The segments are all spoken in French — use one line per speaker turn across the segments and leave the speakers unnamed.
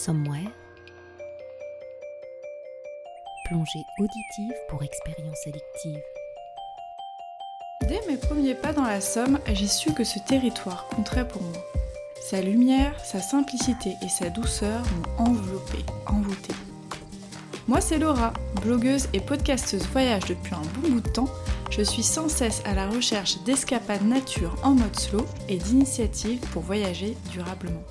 Somewhere. Plongée auditive pour expérience sélective.
Dès mes premiers pas dans la Somme, j'ai su que ce territoire compterait pour moi. Sa lumière, sa simplicité et sa douceur m'ont enveloppée, envoûtée. Moi, c'est Laura, blogueuse et podcasteuse voyage depuis un bon bout de temps. Je suis sans cesse à la recherche d'escapades nature en mode slow et d'initiatives pour voyager durablement.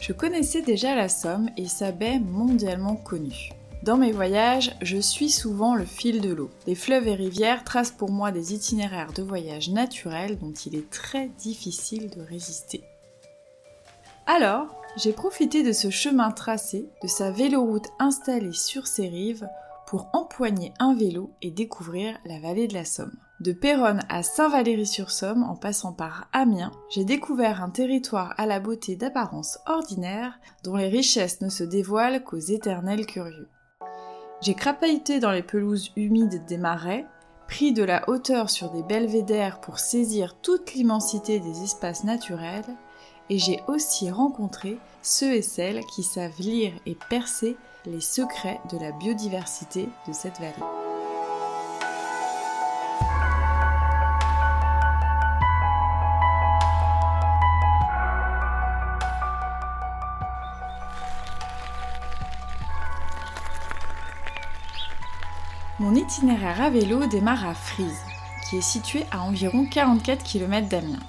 Je connaissais déjà la Somme et sa baie mondialement connue. Dans mes voyages, je suis souvent le fil de l'eau. Les fleuves et rivières tracent pour moi des itinéraires de voyage naturels dont il est très difficile de résister. Alors, j'ai profité de ce chemin tracé, de sa véloroute installée sur ses rives, pour empoigner un vélo et découvrir la vallée de la Somme. De Péronne à Saint-Valery-sur-Somme, en passant par Amiens, j'ai découvert un territoire à la beauté d'apparence ordinaire, dont les richesses ne se dévoilent qu'aux éternels curieux. J'ai crapahuté dans les pelouses humides des marais, pris de la hauteur sur des belvédères pour saisir toute l'immensité des espaces naturels, et j'ai aussi rencontré ceux et celles qui savent lire et percer les secrets de la biodiversité de cette vallée. Mon itinéraire à vélo démarre à Frise, qui est situé à environ 44 km d'Amiens.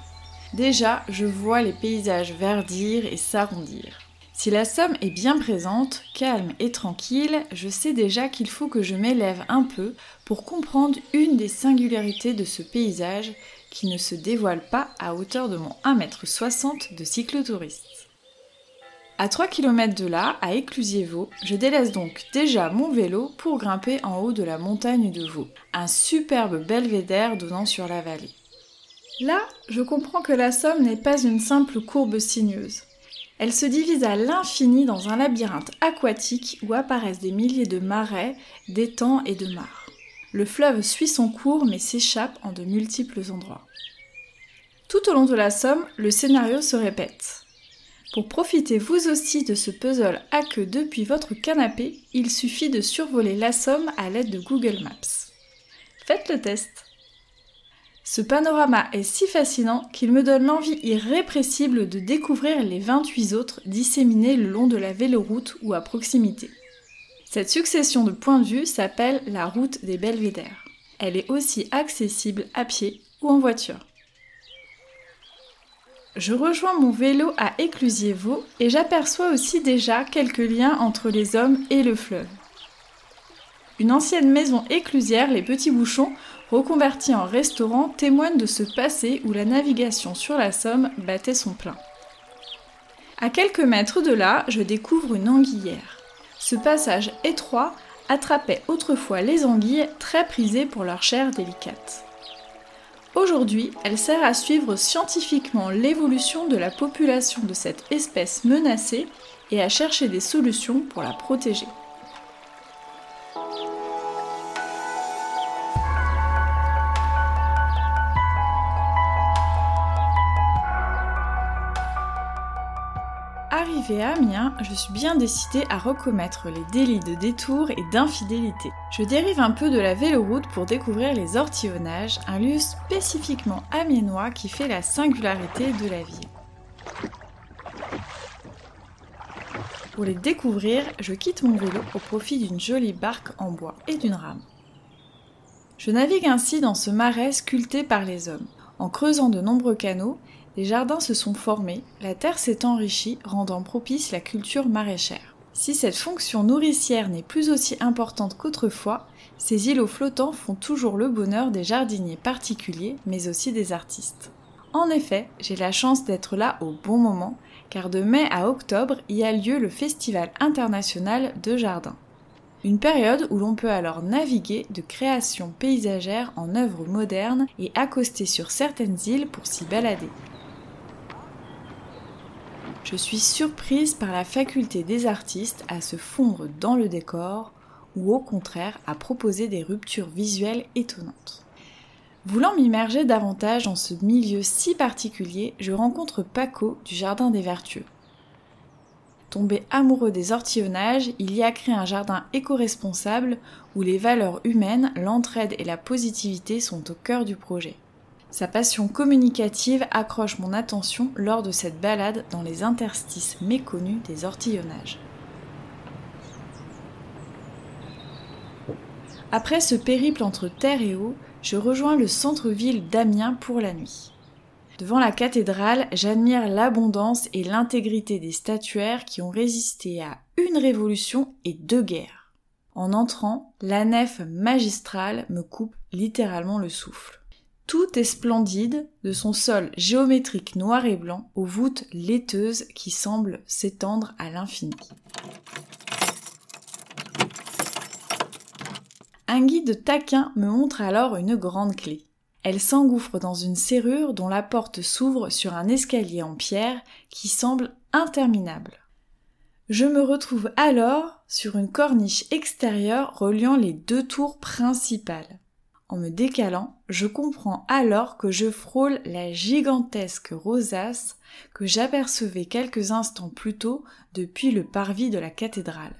Déjà, je vois les paysages verdir et s'arrondir. Si la Somme est bien présente, calme et tranquille, je sais déjà qu'il faut que je m'élève un peu pour comprendre une des singularités de ce paysage qui ne se dévoile pas à hauteur de mon 1m60 de cyclotouriste. À 3 km de là, à Éclusier-Vaux, je délaisse donc déjà mon vélo pour grimper en haut de la montagne de Vaux, un superbe belvédère donnant sur la vallée. Là, je comprends que la Somme n'est pas une simple courbe sinueuse. Elle se divise à l'infini dans un labyrinthe aquatique où apparaissent des milliers de marais, d'étangs et de mares. Le fleuve suit son cours mais s'échappe en de multiples endroits. Tout au long de la Somme, le scénario se répète. Pour profiter vous aussi de ce puzzle à queue depuis votre canapé, il suffit de survoler la Somme à l'aide de Google Maps. Faites le test. Ce panorama est si fascinant qu'il me donne l'envie irrépressible de découvrir les 28 autres disséminés le long de la véloroute ou à proximité. Cette succession de points de vue s'appelle la route des belvédères. Elle est aussi accessible à pied ou en voiture. Je rejoins mon vélo à Éclusier-Vaux et j'aperçois aussi déjà quelques liens entre les hommes et le fleuve. Une ancienne maison éclusière, les Petits Bouchons, reconvertie en restaurant, témoigne de ce passé où la navigation sur la Somme battait son plein. À quelques mètres de là, je découvre une anguillière. Ce passage étroit attrapait autrefois les anguilles très prisées pour leur chair délicate. Aujourd'hui, elle sert à suivre scientifiquement l'évolution de la population de cette espèce menacée et à chercher des solutions pour la protéger. À Amiens, je suis bien décidée à recommettre les délits de détour et d'infidélité. Je dérive un peu de la véloroute pour découvrir les ortillonnages, un lieu spécifiquement amiénois qui fait la singularité de la ville. Pour les découvrir, je quitte mon vélo au profit d'une jolie barque en bois et d'une rame. Je navigue ainsi dans ce marais sculpté par les hommes, en creusant de nombreux canaux les jardins se sont formés, la terre s'est enrichie, rendant propice la culture maraîchère. Si cette fonction nourricière n'est plus aussi importante qu'autrefois, ces îlots flottants font toujours le bonheur des jardiniers particuliers, mais aussi des artistes. En effet, j'ai la chance d'être là au bon moment, car de mai à octobre y a lieu le Festival international de jardins. Une période où l'on peut alors naviguer de créations paysagères en œuvres modernes et accoster sur certaines îles pour s'y balader je suis surprise par la faculté des artistes à se fondre dans le décor ou au contraire à proposer des ruptures visuelles étonnantes. Voulant m'immerger davantage dans ce milieu si particulier, je rencontre Paco du Jardin des Vertueux. Tombé amoureux des ortillonnages, il y a créé un jardin éco-responsable où les valeurs humaines, l'entraide et la positivité sont au cœur du projet. Sa passion communicative accroche mon attention lors de cette balade dans les interstices méconnus des ortillonnages. Après ce périple entre terre et eau, je rejoins le centre-ville d'Amiens pour la nuit. Devant la cathédrale, j'admire l'abondance et l'intégrité des statuaires qui ont résisté à une révolution et deux guerres. En entrant, la nef magistrale me coupe littéralement le souffle. Tout est splendide, de son sol géométrique noir et blanc aux voûtes laiteuses qui semblent s'étendre à l'infini. Un guide taquin me montre alors une grande clé. Elle s'engouffre dans une serrure dont la porte s'ouvre sur un escalier en pierre qui semble interminable. Je me retrouve alors sur une corniche extérieure reliant les deux tours principales. En me décalant, je comprends alors que je frôle la gigantesque rosace que j'apercevais quelques instants plus tôt depuis le parvis de la cathédrale.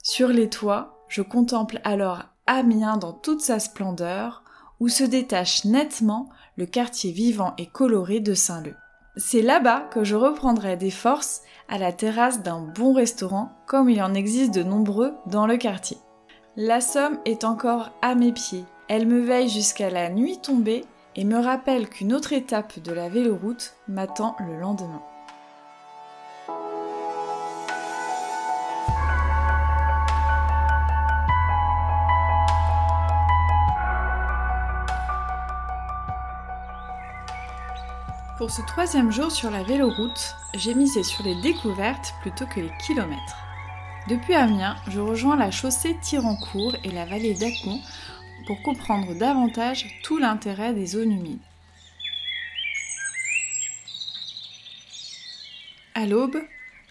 Sur les toits, je contemple alors Amiens dans toute sa splendeur, où se détache nettement le quartier vivant et coloré de Saint-Leu. C'est là-bas que je reprendrai des forces à la terrasse d'un bon restaurant comme il en existe de nombreux dans le quartier. La Somme est encore à mes pieds. Elle me veille jusqu'à la nuit tombée et me rappelle qu'une autre étape de la véloroute m'attend le lendemain. Pour ce troisième jour sur la véloroute, j'ai misé sur les découvertes plutôt que les kilomètres. Depuis Amiens, je rejoins la chaussée Tirancourt et la vallée d'Acon pour comprendre davantage tout l'intérêt des zones humides. À l'aube,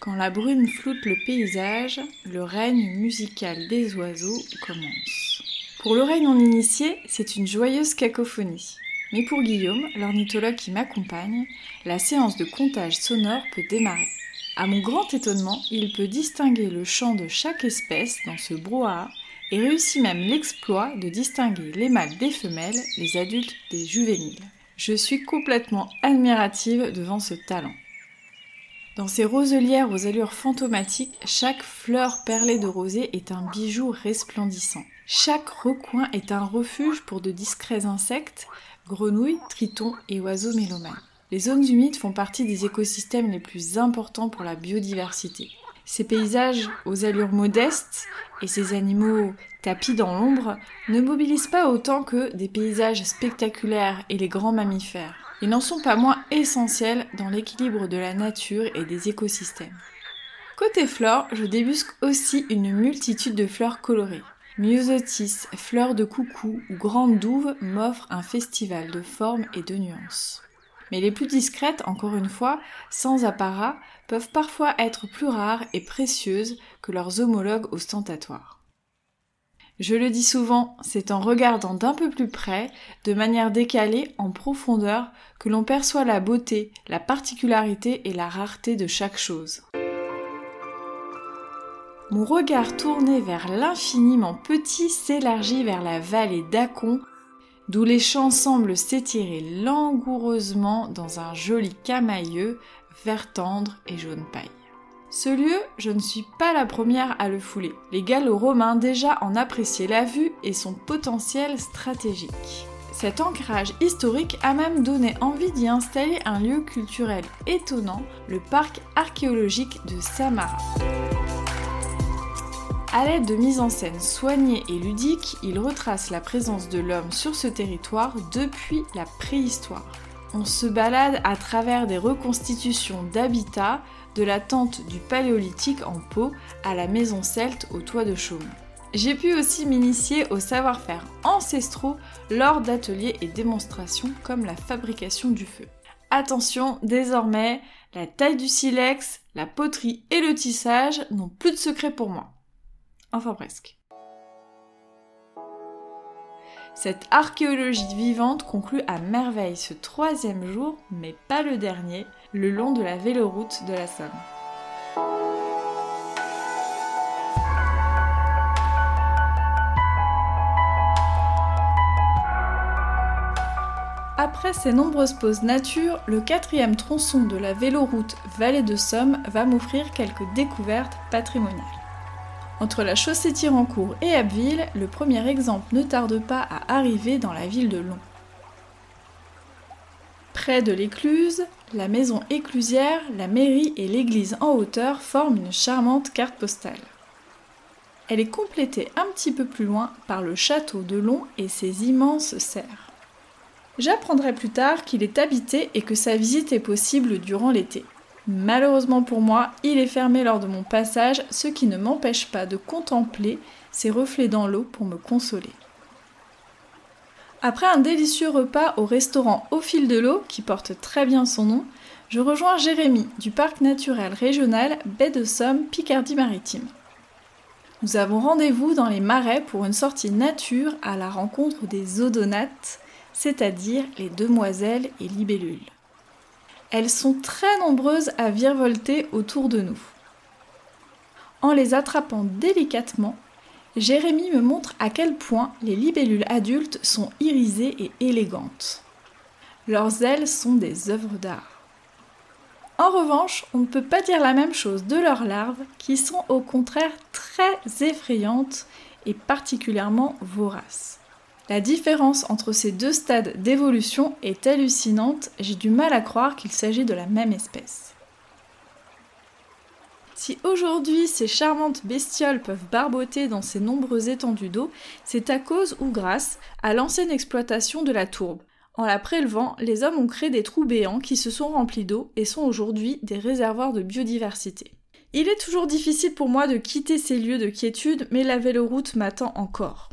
quand la brume floute le paysage, le règne musical des oiseaux commence. Pour l'oreille non initiée, c'est une joyeuse cacophonie. Mais pour Guillaume, l'ornithologue qui m'accompagne, la séance de comptage sonore peut démarrer. À mon grand étonnement, il peut distinguer le chant de chaque espèce dans ce brouhaha et réussit même l'exploit de distinguer les mâles des femelles, les adultes des juvéniles. Je suis complètement admirative devant ce talent. Dans ces roselières aux allures fantomatiques, chaque fleur perlée de rosée est un bijou resplendissant. Chaque recoin est un refuge pour de discrets insectes, grenouilles, tritons et oiseaux mélomanes. Les zones humides font partie des écosystèmes les plus importants pour la biodiversité. Ces paysages aux allures modestes et ces animaux tapis dans l'ombre ne mobilisent pas autant que des paysages spectaculaires et les grands mammifères. Ils n'en sont pas moins essentiels dans l'équilibre de la nature et des écosystèmes. Côté flore, je débusque aussi une multitude de fleurs colorées. Myosotis, fleurs de coucou ou grandes douves m'offrent un festival de formes et de nuances. Mais les plus discrètes, encore une fois, sans apparat, peuvent parfois être plus rares et précieuses que leurs homologues ostentatoires. Je le dis souvent, c'est en regardant d'un peu plus près, de manière décalée, en profondeur, que l'on perçoit la beauté, la particularité et la rareté de chaque chose. Mon regard tourné vers l'infiniment petit s'élargit vers la vallée d'Acon, d'où les champs semblent s'étirer langoureusement dans un joli camailleux vert tendre et jaune paille. Ce lieu, je ne suis pas la première à le fouler. Les Gallo-Romains déjà en appréciaient la vue et son potentiel stratégique. Cet ancrage historique a même donné envie d'y installer un lieu culturel étonnant, le parc archéologique de Samara. À l'aide de mise en scène soignée et ludique, il retrace la présence de l'homme sur ce territoire depuis la préhistoire. On se balade à travers des reconstitutions d'habitats, de la tente du paléolithique en pot à la maison celte au toit de chaume. J'ai pu aussi m'initier au savoir-faire ancestraux lors d'ateliers et démonstrations comme la fabrication du feu. Attention, désormais, la taille du silex, la poterie et le tissage n'ont plus de secret pour moi. Enfin presque. Cette archéologie vivante conclut à merveille ce troisième jour, mais pas le dernier, le long de la véloroute de la Somme. Après ces nombreuses pauses nature, le quatrième tronçon de la véloroute Vallée de Somme va m'offrir quelques découvertes patrimoniales. Entre la chaussée Tirancourt et Abbeville, le premier exemple ne tarde pas à arriver dans la ville de Long. Près de l'écluse, la maison éclusière, la mairie et l'église en hauteur forment une charmante carte postale. Elle est complétée un petit peu plus loin par le château de Long et ses immenses serres. J'apprendrai plus tard qu'il est habité et que sa visite est possible durant l'été. Malheureusement pour moi, il est fermé lors de mon passage, ce qui ne m'empêche pas de contempler ses reflets dans l'eau pour me consoler. Après un délicieux repas au restaurant Au fil de l'eau, qui porte très bien son nom, je rejoins Jérémy du parc naturel régional Baie de Somme Picardie-Maritime. Nous avons rendez-vous dans les marais pour une sortie nature à la rencontre des odonates, c'est-à-dire les demoiselles et libellules. Elles sont très nombreuses à virevolter autour de nous. En les attrapant délicatement, Jérémy me montre à quel point les libellules adultes sont irisées et élégantes. Leurs ailes sont des œuvres d'art. En revanche, on ne peut pas dire la même chose de leurs larves, qui sont au contraire très effrayantes et particulièrement voraces. La différence entre ces deux stades d'évolution est hallucinante, j'ai du mal à croire qu'il s'agit de la même espèce. Si aujourd'hui ces charmantes bestioles peuvent barboter dans ces nombreuses étendues d'eau, c'est à cause ou grâce à l'ancienne exploitation de la tourbe. En la prélevant, les hommes ont créé des trous béants qui se sont remplis d'eau et sont aujourd'hui des réservoirs de biodiversité. Il est toujours difficile pour moi de quitter ces lieux de quiétude, mais la véloroute m'attend encore.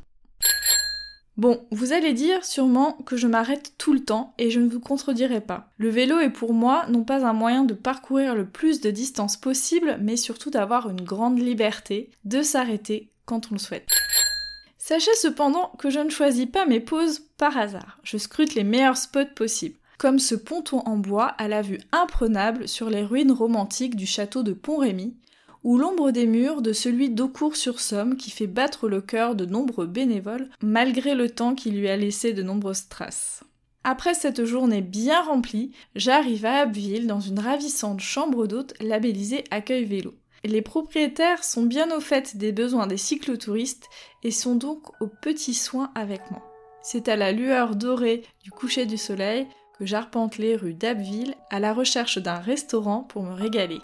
Bon, vous allez dire sûrement que je m'arrête tout le temps et je ne vous contredirai pas. Le vélo est pour moi non pas un moyen de parcourir le plus de distance possible, mais surtout d'avoir une grande liberté, de s'arrêter quand on le souhaite. Sachez cependant que je ne choisis pas mes pauses par hasard. Je scrute les meilleurs spots possibles, comme ce ponton en bois à la vue imprenable sur les ruines romantiques du château de Pont-Rémy, ou l'ombre des murs de celui d'Aucourt-sur-Somme qui fait battre le cœur de nombreux bénévoles malgré le temps qui lui a laissé de nombreuses traces. Après cette journée bien remplie, j'arrive à Abbeville dans une ravissante chambre d'hôte labellisée Accueil Vélo. Les propriétaires sont bien au fait des besoins des cyclotouristes et sont donc aux petits soins avec moi. C'est à la lueur dorée du coucher du soleil que j'arpente les rues d'Abbeville à la recherche d'un restaurant pour me régaler.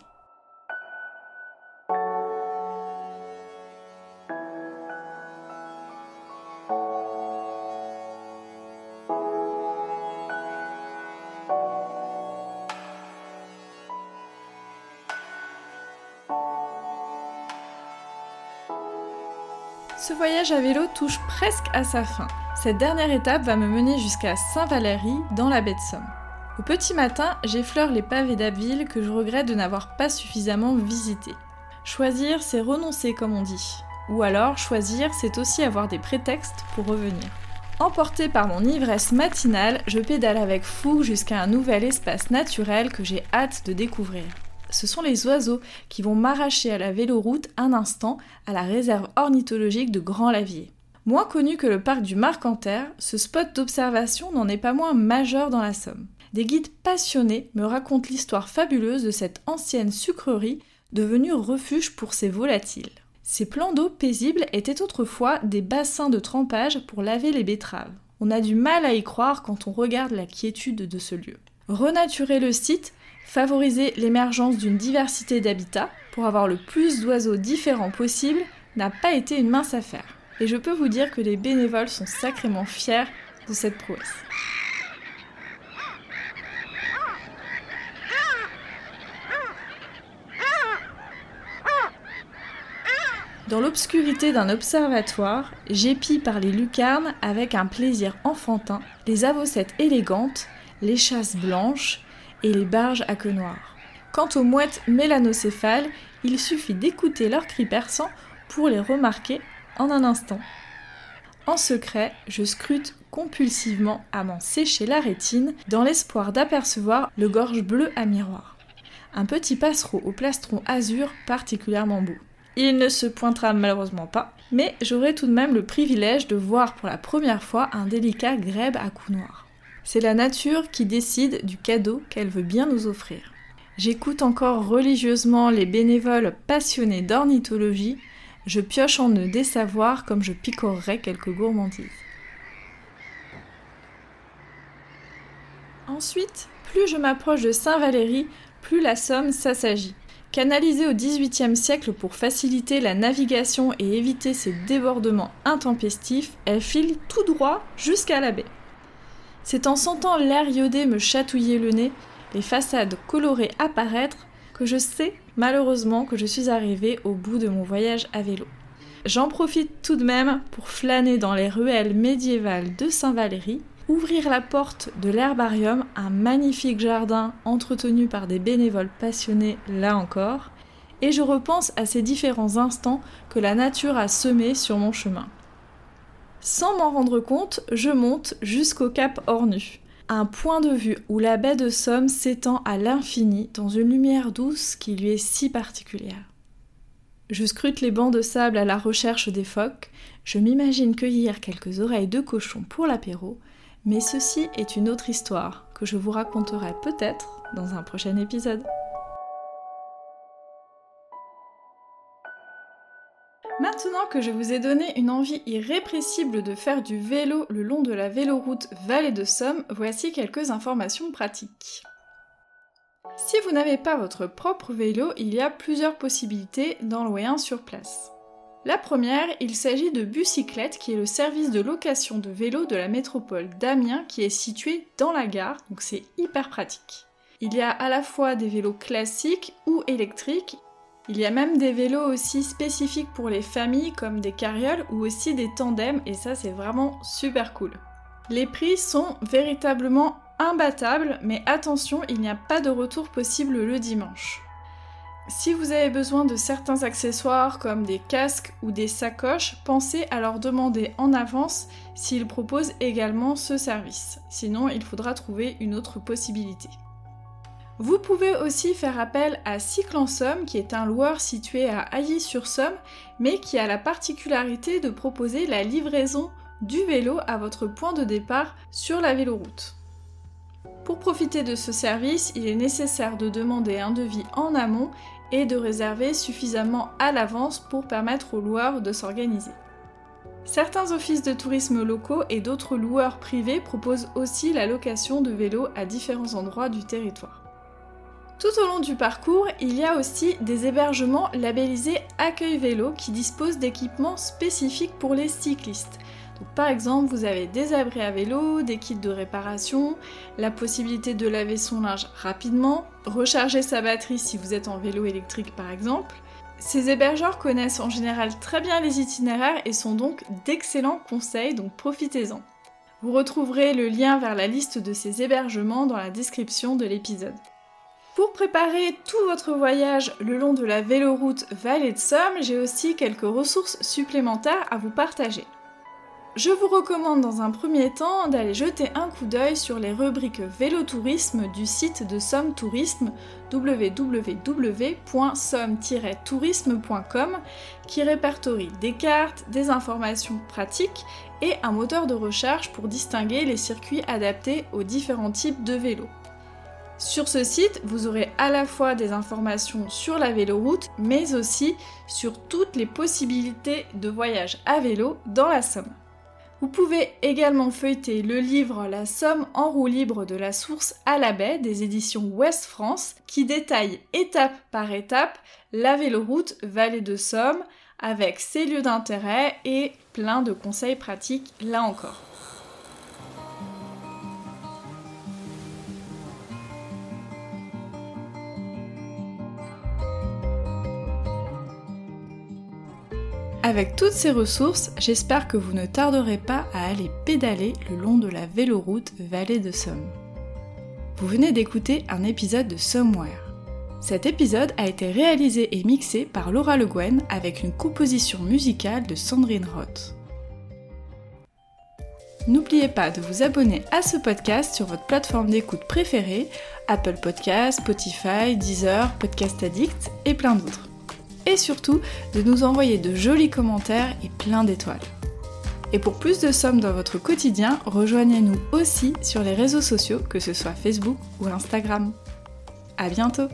Voyage à vélo touche presque à sa fin. Cette dernière étape va me mener jusqu'à Saint-Valéry, dans la baie de Somme. Au petit matin, j'effleure les pavés d'Abbeville que je regrette de n'avoir pas suffisamment visité. Choisir, c'est renoncer, comme on dit. Ou alors, choisir, c'est aussi avoir des prétextes pour revenir. Emporté par mon ivresse matinale, je pédale avec fou jusqu'à un nouvel espace naturel que j'ai hâte de découvrir ce sont les oiseaux qui vont m'arracher à la véloroute un instant à la réserve ornithologique de Grand Lavier. Moins connu que le parc du Marcanterre, ce spot d'observation n'en est pas moins majeur dans la Somme. Des guides passionnés me racontent l'histoire fabuleuse de cette ancienne sucrerie devenue refuge pour ces volatiles. Ces plans d'eau paisibles étaient autrefois des bassins de trempage pour laver les betteraves. On a du mal à y croire quand on regarde la quiétude de ce lieu. Renaturer le site Favoriser l'émergence d'une diversité d'habitats pour avoir le plus d'oiseaux différents possible n'a pas été une mince affaire. Et je peux vous dire que les bénévoles sont sacrément fiers de cette prouesse. Dans l'obscurité d'un observatoire, j'épie par les lucarnes avec un plaisir enfantin les avocettes élégantes, les chasses blanches et les barges à queue noire. Quant aux mouettes mélanocéphales, il suffit d'écouter leurs cris perçants pour les remarquer en un instant. En secret, je scrute compulsivement à m'en sécher la rétine dans l'espoir d'apercevoir le gorge bleu à miroir. Un petit passereau au plastron azur particulièrement beau. Il ne se pointera malheureusement pas, mais j'aurai tout de même le privilège de voir pour la première fois un délicat grèbe à cou noir. C'est la nature qui décide du cadeau qu'elle veut bien nous offrir. J'écoute encore religieusement les bénévoles passionnés d'ornithologie. Je pioche en eux des savoirs comme je picorerais quelques gourmandises. Ensuite, plus je m'approche de Saint-Valéry, plus la Somme s'assagit. Canalisée au XVIIIe siècle pour faciliter la navigation et éviter ses débordements intempestifs, elle file tout droit jusqu'à la baie. C'est en sentant l'air iodé me chatouiller le nez, les façades colorées apparaître, que je sais malheureusement que je suis arrivée au bout de mon voyage à vélo. J'en profite tout de même pour flâner dans les ruelles médiévales de Saint-Valéry ouvrir la porte de l'herbarium, un magnifique jardin entretenu par des bénévoles passionnés là encore, et je repense à ces différents instants que la nature a semés sur mon chemin. Sans m'en rendre compte, je monte jusqu'au cap Ornu, un point de vue où la baie de Somme s'étend à l'infini dans une lumière douce qui lui est si particulière. Je scrute les bancs de sable à la recherche des phoques, je m'imagine cueillir quelques oreilles de cochon pour l'apéro, mais ceci est une autre histoire que je vous raconterai peut-être dans un prochain épisode. Maintenant que je vous ai donné une envie irrépressible de faire du vélo le long de la véloroute Vallée de Somme, voici quelques informations pratiques. Si vous n'avez pas votre propre vélo, il y a plusieurs possibilités d'en louer un sur place. La première, il s'agit de Bucyclette, qui est le service de location de vélos de la métropole d'Amiens, qui est situé dans la gare, donc c'est hyper pratique. Il y a à la fois des vélos classiques ou électriques. Il y a même des vélos aussi spécifiques pour les familles, comme des carrioles ou aussi des tandems, et ça c'est vraiment super cool. Les prix sont véritablement imbattables, mais attention, il n'y a pas de retour possible le dimanche. Si vous avez besoin de certains accessoires comme des casques ou des sacoches, pensez à leur demander en avance s'ils proposent également ce service. Sinon, il faudra trouver une autre possibilité. Vous pouvez aussi faire appel à Cycle en Somme, qui est un loueur situé à Ailly-sur-Somme, mais qui a la particularité de proposer la livraison du vélo à votre point de départ sur la véloroute. Pour profiter de ce service, il est nécessaire de demander un devis en amont et de réserver suffisamment à l'avance pour permettre aux loueurs de s'organiser. Certains offices de tourisme locaux et d'autres loueurs privés proposent aussi la location de vélos à différents endroits du territoire. Tout au long du parcours, il y a aussi des hébergements labellisés Accueil Vélo qui disposent d'équipements spécifiques pour les cyclistes, par exemple, vous avez des abris à vélo, des kits de réparation, la possibilité de laver son linge rapidement, recharger sa batterie si vous êtes en vélo électrique par exemple. Ces hébergeurs connaissent en général très bien les itinéraires et sont donc d'excellents conseils, donc profitez-en. Vous retrouverez le lien vers la liste de ces hébergements dans la description de l'épisode. Pour préparer tout votre voyage le long de la véloroute Vallée de Somme, j'ai aussi quelques ressources supplémentaires à vous partager. Je vous recommande dans un premier temps d'aller jeter un coup d'œil sur les rubriques vélo-tourisme du site de Somme Tourisme www.somme-tourisme.com qui répertorie des cartes, des informations pratiques et un moteur de recherche pour distinguer les circuits adaptés aux différents types de vélos. Sur ce site, vous aurez à la fois des informations sur la véloroute, mais aussi sur toutes les possibilités de voyage à vélo dans la Somme. Vous pouvez également feuilleter le livre La Somme en roue libre de la source à la baie des éditions Ouest France qui détaille étape par étape la véloroute Vallée de Somme avec ses lieux d'intérêt et plein de conseils pratiques là encore. Avec toutes ces ressources, j'espère que vous ne tarderez pas à aller pédaler le long de la véloroute Vallée de Somme. Vous venez d'écouter un épisode de Somewhere. Cet épisode a été réalisé et mixé par Laura Le Guen avec une composition musicale de Sandrine Roth. N'oubliez pas de vous abonner à ce podcast sur votre plateforme d'écoute préférée, Apple Podcasts, Spotify, Deezer, Podcast Addict et plein d'autres et surtout de nous envoyer de jolis commentaires et plein d'étoiles. Et pour plus de sommes dans votre quotidien, rejoignez-nous aussi sur les réseaux sociaux, que ce soit Facebook ou Instagram. À bientôt